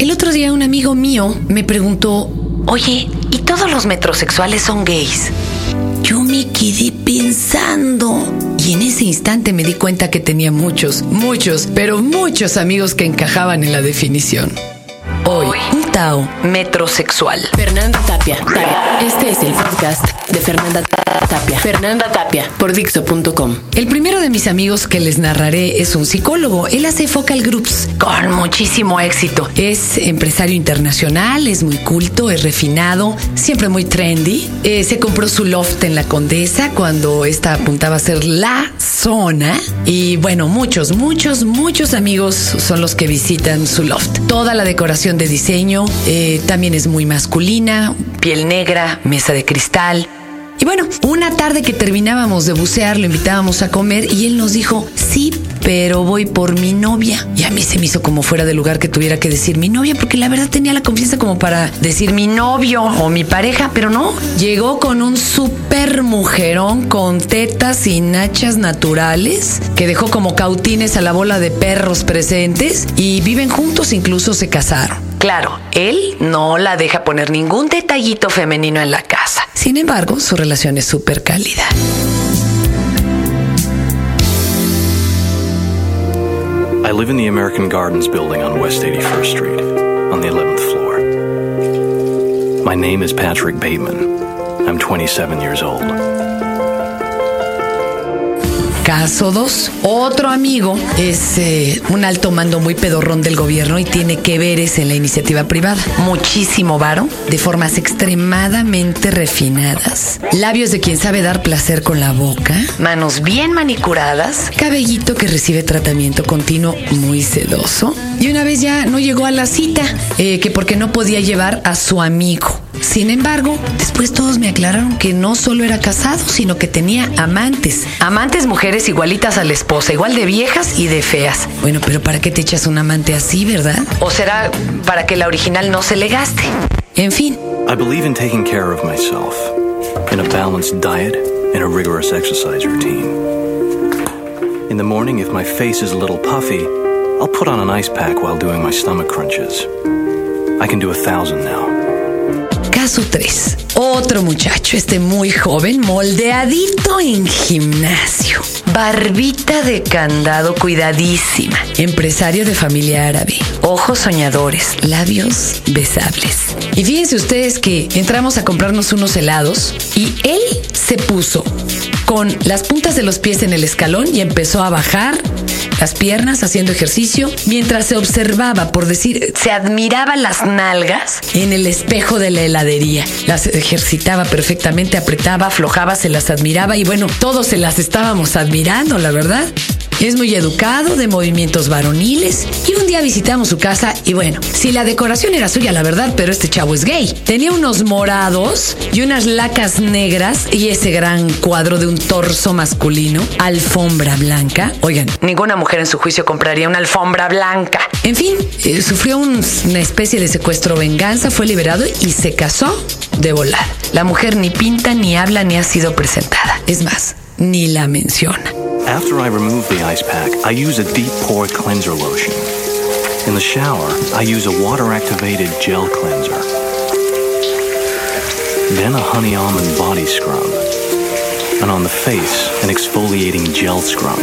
El otro día un amigo mío me preguntó, oye, ¿y todos los metrosexuales son gays? Yo me quedé pensando y en ese instante me di cuenta que tenía muchos, muchos, pero muchos amigos que encajaban en la definición. Hoy, un Tao metrosexual. Fernanda Tapia. Tapia. Este es el podcast de Fernanda Tapia. Fernanda Tapia por Dixo.com. El primero de mis amigos que les narraré es un psicólogo. Él hace focal groups con muchísimo éxito. Es empresario internacional, es muy culto, es refinado, siempre muy trendy. Eh, se compró su loft en la Condesa cuando esta apuntaba a ser la zona. Y bueno, muchos, muchos, muchos amigos son los que visitan su loft. Toda la decoración de diseño eh, también es muy masculina, piel negra, mesa de cristal. Y bueno, una tarde que terminábamos de bucear, lo invitábamos a comer y él nos dijo, sí, pero voy por mi novia. Y a mí se me hizo como fuera de lugar que tuviera que decir mi novia, porque la verdad tenía la confianza como para decir mi novio o mi pareja, pero no. Llegó con un super mujerón con tetas y nachas naturales, que dejó como cautines a la bola de perros presentes y viven juntos, incluso se casaron. Claro, él no la deja poner ningún detallito femenino en la casa. Sin embargo, su relación es súper cálida. I live in the American Gardens building on West 81st Street, on the 11th floor. My name is Patrick Bateman. I'm 27 years old. Caso 2. Otro amigo es eh, un alto mando muy pedorrón del gobierno y tiene que veres en la iniciativa privada. Muchísimo varo, de formas extremadamente refinadas. Labios de quien sabe dar placer con la boca. Manos bien manicuradas. Cabellito que recibe tratamiento continuo muy sedoso. Y una vez ya no llegó a la cita, eh, que porque no podía llevar a su amigo. Sin embargo, después todos me aclararon que no solo era casado, sino que tenía amantes. Amantes mujeres igualitas a la esposa, igual de viejas y de feas. Bueno, pero ¿para qué te echas un amante así, verdad? ¿O será para que la original no se le gaste? En fin. I believe in taking care of myself, in a balanced diet, and a rigorous exercise routine. In the morning, if my face is a little puffy, I'll put on an ice pack while doing my stomach crunches. I can do a thousand now. Caso 3. Otro muchacho, este muy joven, moldeadito en gimnasio. Barbita de candado cuidadísima. Empresario de familia árabe. Ojos soñadores. Labios besables. Y fíjense ustedes que entramos a comprarnos unos helados y él se puso con las puntas de los pies en el escalón y empezó a bajar las piernas haciendo ejercicio mientras se observaba, por decir, se admiraba las nalgas en el espejo de la heladería. Las ejercitaba perfectamente, apretaba, aflojaba, se las admiraba y bueno, todos se las estábamos admirando, la verdad. Es muy educado, de movimientos varoniles. Y un día visitamos su casa y bueno, si la decoración era suya, la verdad, pero este chavo es gay. Tenía unos morados y unas lacas negras y ese gran cuadro de un torso masculino, alfombra blanca. Oigan, ninguna mujer en su juicio compraría una alfombra blanca. En fin, eh, sufrió un- una especie de secuestro venganza, fue liberado y se casó de volar. La mujer ni pinta, ni habla, ni ha sido presentada. Es más, ni la menciona. After I remove the ice pack, I use a deep pore cleanser lotion. In the shower, I use a water activated gel cleanser. Then a honey almond body scrub. And on the face, an exfoliating gel scrub.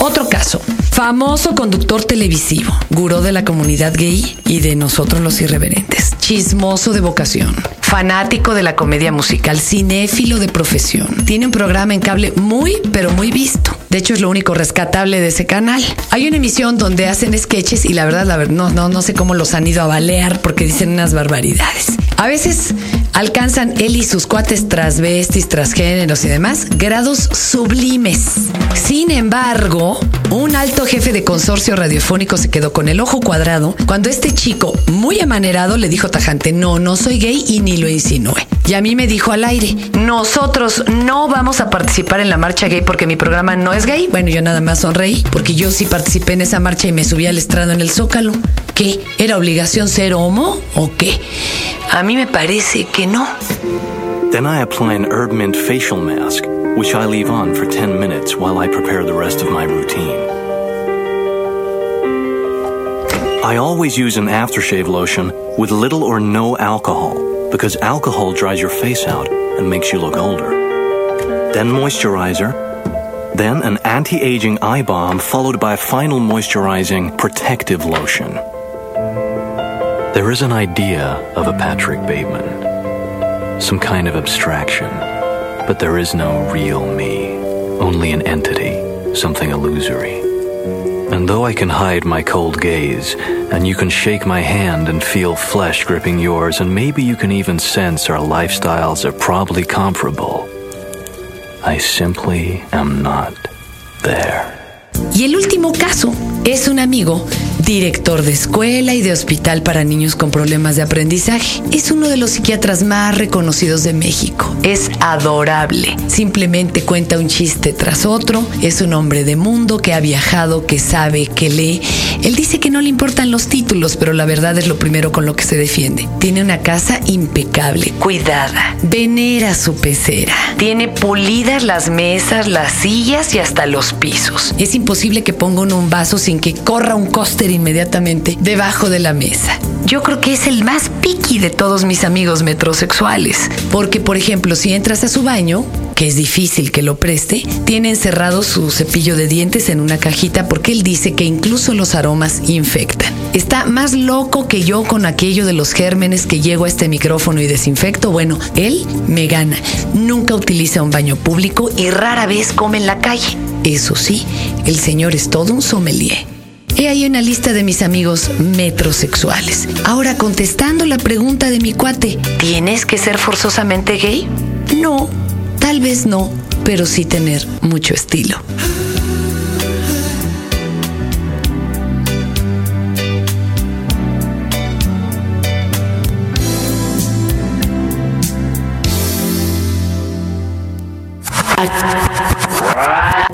Otro caso. Famoso conductor televisivo, gurú de la comunidad gay y de nosotros los irreverentes. Chismoso de vocación. Fanático de la comedia musical, cinéfilo de profesión. Tiene un programa en cable muy, pero muy visto. De hecho, es lo único rescatable de ese canal. Hay una emisión donde hacen sketches y la verdad, la verdad, no, no, no sé cómo los han ido a balear porque dicen unas barbaridades. A veces alcanzan él y sus cuates transvestis, transgéneros y demás grados sublimes. Sin embargo, un alto jefe de consorcio radiofónico se quedó con el ojo cuadrado cuando este chico, muy amanerado, le dijo tajante, no, no soy gay y ni lo insinué. Y a mí me dijo al aire, nosotros no vamos a participar en la marcha gay porque mi programa no es gay. Bueno, yo nada más sonreí porque yo sí participé en esa marcha y me subí al estrado en el Zócalo. ¿Qué? ¿Era obligación ser homo o qué? A mí me parece que no. Then I apply an herb mint facial mask, which I leave on for 10 minutes while I prepare the rest of my routine. I always use an aftershave lotion with little or no alcohol because alcohol dries your face out and makes you look older. Then moisturizer, then an anti aging eye balm followed by a final moisturizing protective lotion. There is an idea of a Patrick Bateman, some kind of abstraction, but there is no real me, only an entity, something illusory. And though I can hide my cold gaze, and you can shake my hand and feel flesh gripping yours, and maybe you can even sense our lifestyles are probably comparable, I simply am not there. Y el último caso es un amigo director de escuela y de hospital para niños con problemas de aprendizaje. Es uno de los psiquiatras más reconocidos de México. Es adorable. Simplemente cuenta un chiste tras otro. Es un hombre de mundo que ha viajado, que sabe, que lee. Él dice que no le importan los títulos, pero la verdad es lo primero con lo que se defiende. Tiene una casa impecable, cuidada. Venera su pecera. Tiene pulidas las mesas, las sillas y hasta los pisos. Es imposible que ponga un vaso sin que corra un coster inmediatamente debajo de la mesa. Yo creo que es el más piqui de todos mis amigos metrosexuales, porque por ejemplo, si entras a su baño, que es difícil que lo preste, tiene encerrado su cepillo de dientes en una cajita porque él dice que incluso los aromas infectan. Está más loco que yo con aquello de los gérmenes que llego a este micrófono y desinfecto. Bueno, él me gana. Nunca utiliza un baño público y rara vez come en la calle. Eso sí, el señor es todo un sommelier. He ahí una lista de mis amigos metrosexuales. Ahora contestando la pregunta de mi cuate, ¿tienes que ser forzosamente gay? No, tal vez no, pero sí tener mucho estilo.